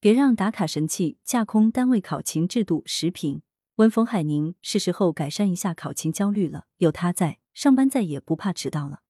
别让打卡神器架空单位考勤制度。时评：文冯海宁，是时候改善一下考勤焦虑了。有他在，上班再也不怕迟到了。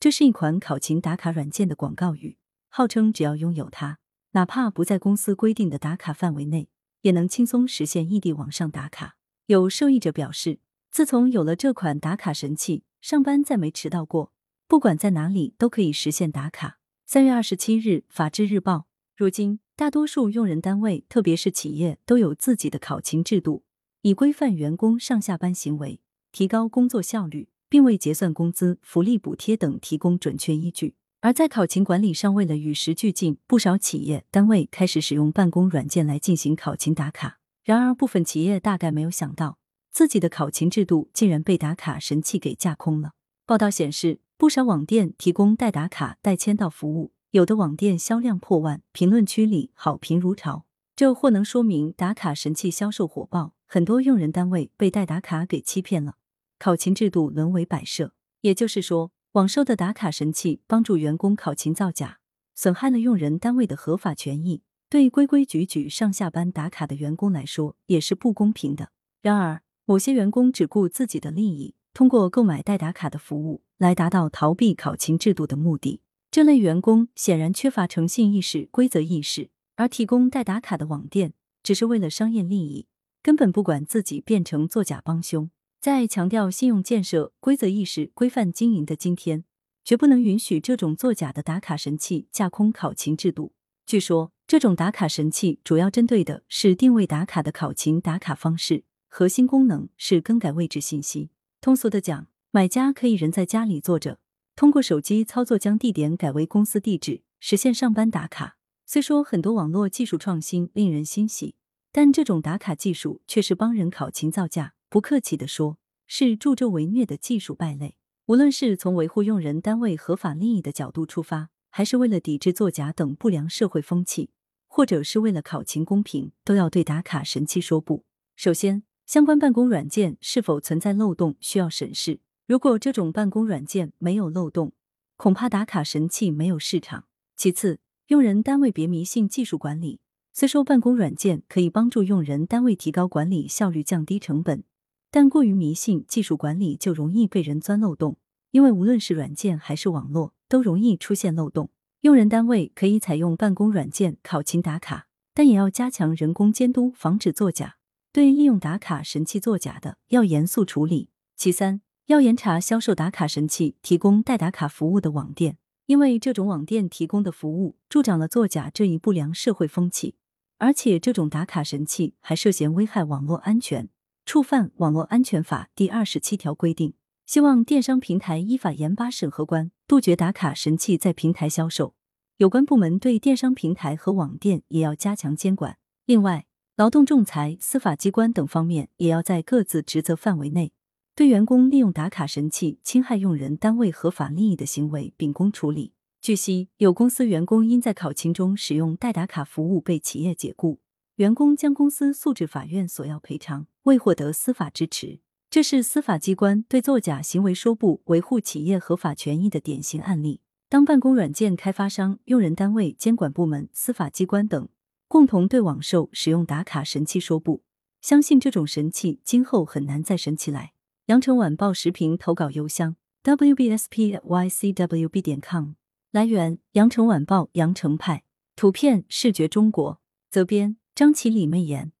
这是一款考勤打卡软件的广告语，号称只要拥有它，哪怕不在公司规定的打卡范围内，也能轻松实现异地网上打卡。有受益者表示，自从有了这款打卡神器，上班再没迟到过，不管在哪里都可以实现打卡。三月二十七日，《法制日报》：如今，大多数用人单位，特别是企业，都有自己的考勤制度，以规范员工上下班行为，提高工作效率，并为结算工资、福利补贴等提供准确依据。而在考勤管理上，为了与时俱进，不少企业单位开始使用办公软件来进行考勤打卡。然而，部分企业大概没有想到，自己的考勤制度竟然被打卡神器给架空了。报道显示。不少网店提供代打卡、代签到服务，有的网店销量破万，评论区里好评如潮。这或能说明打卡神器销售火爆，很多用人单位被代打卡给欺骗了，考勤制度沦为摆设。也就是说，网售的打卡神器帮助员工考勤造假，损害了用人单位的合法权益，对规规矩矩上下班打卡的员工来说也是不公平的。然而，某些员工只顾自己的利益。通过购买代打卡的服务来达到逃避考勤制度的目的，这类员工显然缺乏诚信意识、规则意识，而提供代打卡的网店只是为了商业利益，根本不管自己变成作假帮凶。在强调信用建设、规则意识、规范经营的今天，绝不能允许这种作假的打卡神器架空考勤制度。据说，这种打卡神器主要针对的是定位打卡的考勤打卡方式，核心功能是更改位置信息。通俗的讲，买家可以人在家里坐着，通过手机操作将地点改为公司地址，实现上班打卡。虽说很多网络技术创新令人欣喜，但这种打卡技术却是帮人考勤造假。不客气的说，是助纣为虐的技术败类。无论是从维护用人单位合法利益的角度出发，还是为了抵制作假等不良社会风气，或者是为了考勤公平，都要对打卡神器说不。首先。相关办公软件是否存在漏洞需要审视。如果这种办公软件没有漏洞，恐怕打卡神器没有市场。其次，用人单位别迷信技术管理。虽说办公软件可以帮助用人单位提高管理效率、降低成本，但过于迷信技术管理就容易被人钻漏洞。因为无论是软件还是网络，都容易出现漏洞。用人单位可以采用办公软件考勤打卡，但也要加强人工监督，防止作假。对利用打卡神器作假的，要严肃处理。其三，要严查销售打卡神器、提供代打卡服务的网店，因为这种网店提供的服务助长了作假这一不良社会风气，而且这种打卡神器还涉嫌危害网络安全，触犯《网络安全法》第二十七条规定。希望电商平台依法严把审核关，杜绝打卡神器在平台销售。有关部门对电商平台和网店也要加强监管。另外，劳动仲裁、司法机关等方面也要在各自职责范围内，对员工利用打卡神器侵害用人单位合法利益的行为秉公处理。据悉，有公司员工因在考勤中使用代打卡服务被企业解雇，员工将公司诉至法院索要赔偿，未获得司法支持。这是司法机关对作假行为说不、维护企业合法权益的典型案例。当办公软件开发商、用人单位、监管部门、司法机关等。共同对网售使用打卡神器说不，相信这种神器今后很难再神起来。羊城晚报时评投稿邮箱：wbspycwb 点 com。来源：羊城晚报羊城派。图片：视觉中国。责编：张起李媚妍。